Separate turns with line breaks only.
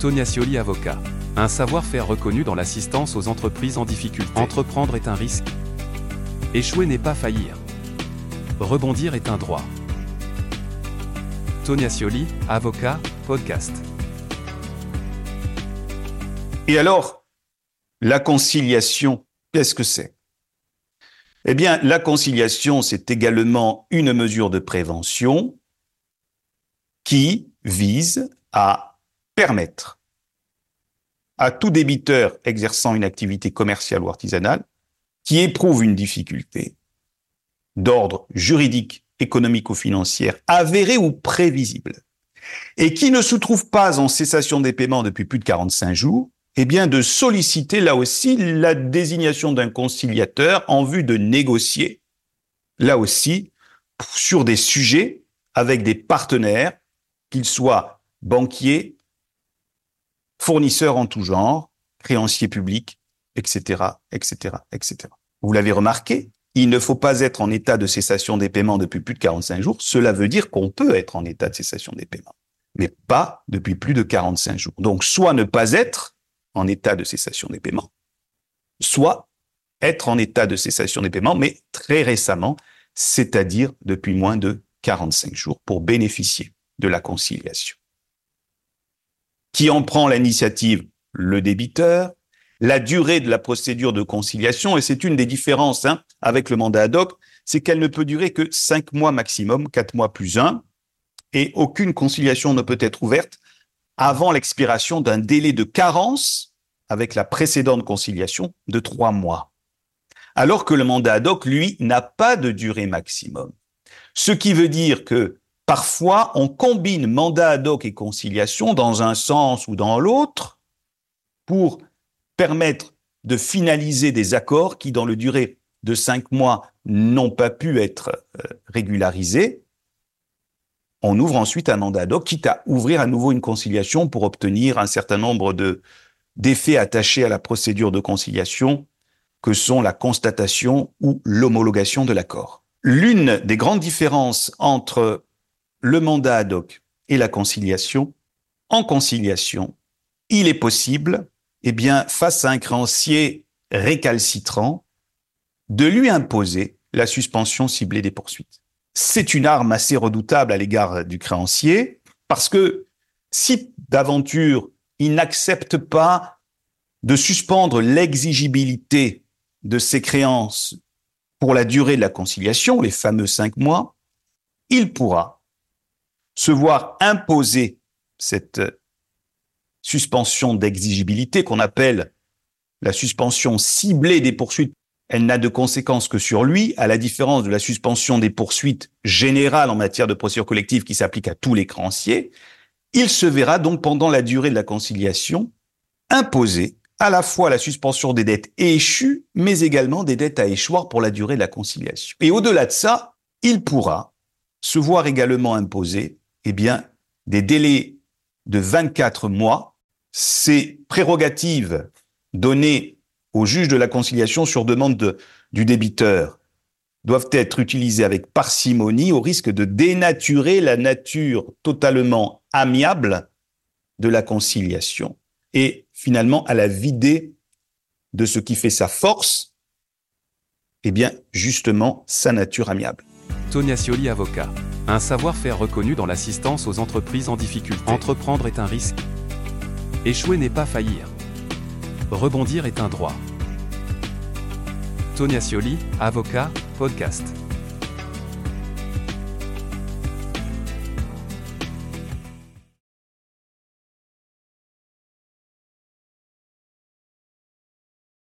Tonia Scioli avocat. Un savoir-faire reconnu dans l'assistance aux entreprises en difficulté. Entreprendre est un risque. Échouer n'est pas faillir. Rebondir est un droit. Tonia Scioli, avocat, podcast.
Et alors, la conciliation, qu'est-ce que c'est? Eh bien, la conciliation, c'est également une mesure de prévention qui vise à permettre à tout débiteur exerçant une activité commerciale ou artisanale qui éprouve une difficulté d'ordre juridique, économique ou financière avérée ou prévisible et qui ne se trouve pas en cessation des paiements depuis plus de 45 jours, eh bien de solliciter là aussi la désignation d'un conciliateur en vue de négocier, là aussi, sur des sujets avec des partenaires, qu'ils soient banquiers, fournisseurs en tout genre, créanciers publics, etc., etc., etc. Vous l'avez remarqué, il ne faut pas être en état de cessation des paiements depuis plus de 45 jours. Cela veut dire qu'on peut être en état de cessation des paiements, mais pas depuis plus de 45 jours. Donc, soit ne pas être en état de cessation des paiements, soit être en état de cessation des paiements, mais très récemment, c'est-à-dire depuis moins de 45 jours, pour bénéficier de la conciliation. Qui en prend l'initiative Le débiteur. La durée de la procédure de conciliation, et c'est une des différences hein, avec le mandat ad hoc, c'est qu'elle ne peut durer que cinq mois maximum, quatre mois plus un, et aucune conciliation ne peut être ouverte avant l'expiration d'un délai de carence avec la précédente conciliation de trois mois. Alors que le mandat ad hoc, lui, n'a pas de durée maximum. Ce qui veut dire que Parfois, on combine mandat ad hoc et conciliation dans un sens ou dans l'autre pour permettre de finaliser des accords qui, dans le durée de cinq mois, n'ont pas pu être euh, régularisés. On ouvre ensuite un mandat ad hoc, quitte à ouvrir à nouveau une conciliation pour obtenir un certain nombre de d'effets attachés à la procédure de conciliation que sont la constatation ou l'homologation de l'accord. L'une des grandes différences entre le mandat ad hoc et la conciliation, en conciliation, il est possible, eh face à un créancier récalcitrant, de lui imposer la suspension ciblée des poursuites. C'est une arme assez redoutable à l'égard du créancier, parce que si d'aventure il n'accepte pas de suspendre l'exigibilité de ses créances pour la durée de la conciliation, les fameux cinq mois, il pourra se voir imposer cette suspension d'exigibilité qu'on appelle la suspension ciblée des poursuites, elle n'a de conséquences que sur lui, à la différence de la suspension des poursuites générales en matière de procédure collective qui s'applique à tous les créanciers. Il se verra donc pendant la durée de la conciliation imposer à la fois la suspension des dettes échues, mais également des dettes à échoir pour la durée de la conciliation. Et au-delà de ça, il pourra se voir également imposer eh bien, des délais de 24 mois, ces prérogatives données au juge de la conciliation sur demande du débiteur doivent être utilisées avec parcimonie au risque de dénaturer la nature totalement amiable de la conciliation et finalement à la vider de ce qui fait sa force, eh bien justement sa nature amiable.
Tonia Scioli avocat. Un savoir-faire reconnu dans l'assistance aux entreprises en difficulté. Entreprendre est un risque. Échouer n'est pas faillir. Rebondir est un droit. Tonia Scioli, avocat, podcast.